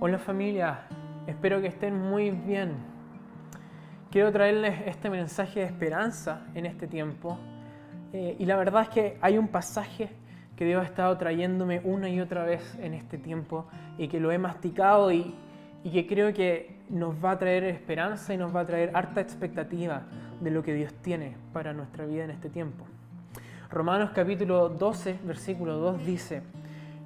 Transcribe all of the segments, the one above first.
Hola familia, espero que estén muy bien. Quiero traerles este mensaje de esperanza en este tiempo. Eh, y la verdad es que hay un pasaje que Dios ha estado trayéndome una y otra vez en este tiempo y que lo he masticado y, y que creo que nos va a traer esperanza y nos va a traer harta expectativa de lo que Dios tiene para nuestra vida en este tiempo. Romanos capítulo 12, versículo 2 dice,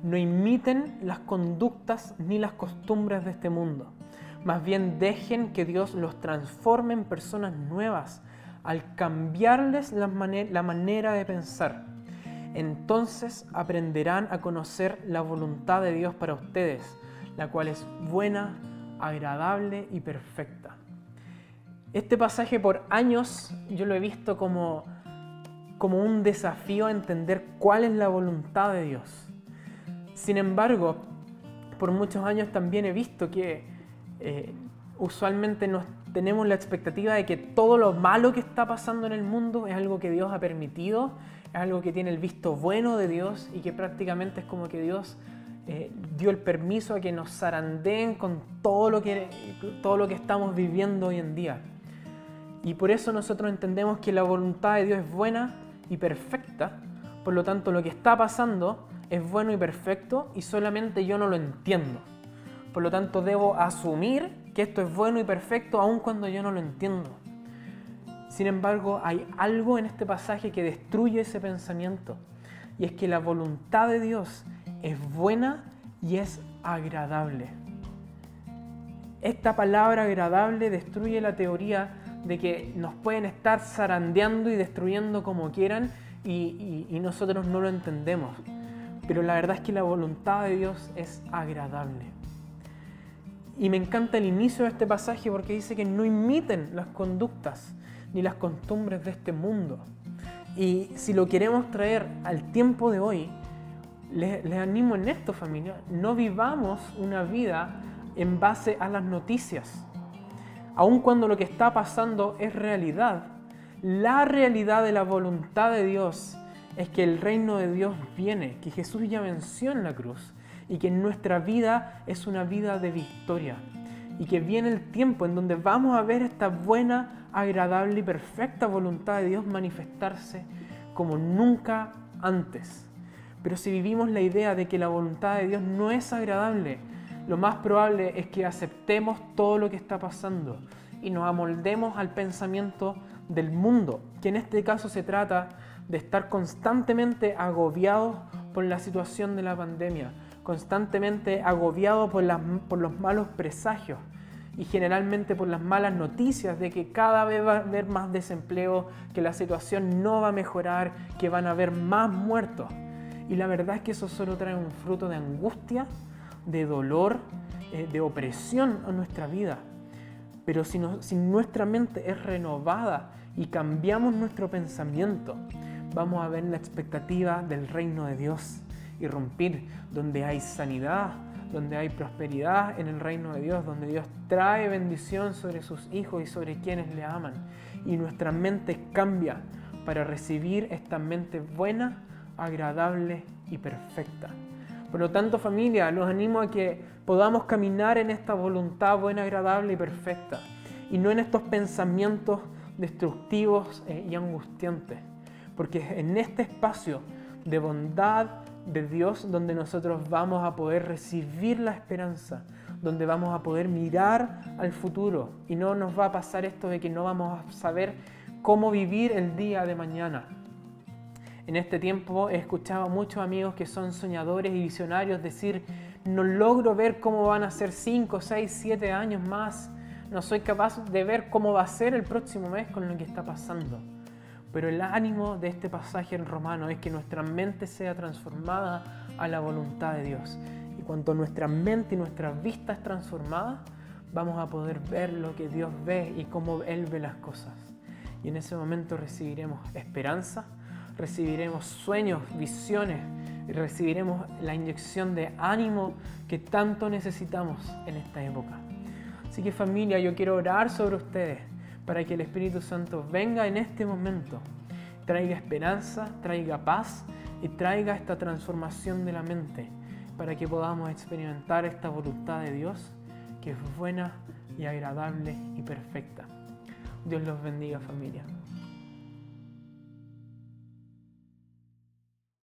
no imiten las conductas ni las costumbres de este mundo. Más bien dejen que Dios los transforme en personas nuevas al cambiarles la, manera de pensar. Entonces aprenderán a conocer la voluntad de Dios para ustedes, la cual es buena, agradable y perfecta. Este pasaje por años yo lo he visto como, como un desafío a entender cuál es la voluntad de Dios. Sin embargo, por muchos años también he visto que eh, usualmente nos tenemos la expectativa de que todo lo malo que está pasando en el mundo es algo que Dios ha permitido, es algo que tiene el visto bueno de Dios y que prácticamente es como que Dios eh, dio el permiso a que nos zarandeen con todo lo, que, todo lo que estamos viviendo hoy en día. Y por eso nosotros entendemos que la voluntad de Dios es buena y perfecta, por lo tanto lo que está pasando es bueno y perfecto y solamente yo no lo entiendo. Por lo tanto, debo asumir que esto es bueno y perfecto aun cuando yo no lo entiendo. Sin embargo, hay algo en este pasaje que destruye ese pensamiento. Y es que la voluntad de Dios es buena y es agradable. Esta palabra agradable destruye la teoría de que nos pueden estar zarandeando y destruyendo como quieran y, nosotros no lo entendemos pero la verdad es que la voluntad de Dios es agradable. Y me encanta el inicio de este pasaje porque dice que no imiten las conductas ni las costumbres de este mundo. Y si lo queremos traer al tiempo de hoy, les, animo en esto familia, no vivamos una vida en base a las noticias. Aun cuando lo que está pasando es realidad, la realidad de la voluntad de Dios es que el reino de Dios viene, que Jesús ya venció en la cruz y que nuestra vida es una vida de victoria y que viene el tiempo en donde vamos a ver esta buena, agradable y perfecta voluntad de Dios manifestarse como nunca antes. Pero si vivimos la idea de que la voluntad de Dios no es agradable, lo más probable es que aceptemos todo lo que está pasando y nos amoldemos al pensamiento del mundo, que en este caso se trata de estar constantemente agobiados por la situación de la pandemia, constantemente agobiados por, los malos presagios y generalmente por las malas noticias de que cada vez va a haber más desempleo, que la situación no va a mejorar, que van a haber más muertos. Y la verdad es que eso solo trae un fruto de angustia, de dolor, eh, de opresión a nuestra vida. Pero si nuestra mente es renovada y cambiamos nuestro pensamiento, vamos a ver la expectativa del reino de Dios irrumpir, donde hay sanidad, donde hay prosperidad en el reino de Dios, donde Dios trae bendición sobre sus hijos y sobre quienes le aman. Y nuestra mente cambia para recibir esta mente buena, agradable y perfecta. Por lo tanto, familia, los animo a que podamos caminar en esta voluntad buena, agradable y perfecta, y no en estos pensamientos destructivos eh, y angustiantes. Porque en este espacio de bondad de Dios donde nosotros vamos a poder recibir la esperanza, donde vamos a poder mirar al futuro y no nos va a pasar esto de que no vamos a saber cómo vivir el día de mañana. En este tiempo he escuchado a muchos amigos que son soñadores y visionarios decir, no logro ver cómo van a ser 5, 6, 7 años más, no soy capaz de ver cómo va a ser el próximo mes con lo que está pasando. Pero el ánimo de este pasaje en Romano es que nuestra mente sea transformada a la voluntad de Dios. Y cuanto nuestra mente y nuestra vista es transformada, vamos a poder ver lo que Dios ve y cómo Él ve las cosas. Y en ese momento recibiremos esperanza, recibiremos sueños, visiones, y recibiremos la inyección de ánimo que tanto necesitamos en esta época. Así que familia, yo quiero orar sobre ustedes para que el Espíritu Santo venga en este momento, traiga esperanza, traiga paz y traiga esta transformación de la mente, para que podamos experimentar esta voluntad de Dios que es buena y agradable y perfecta. Dios los bendiga familia.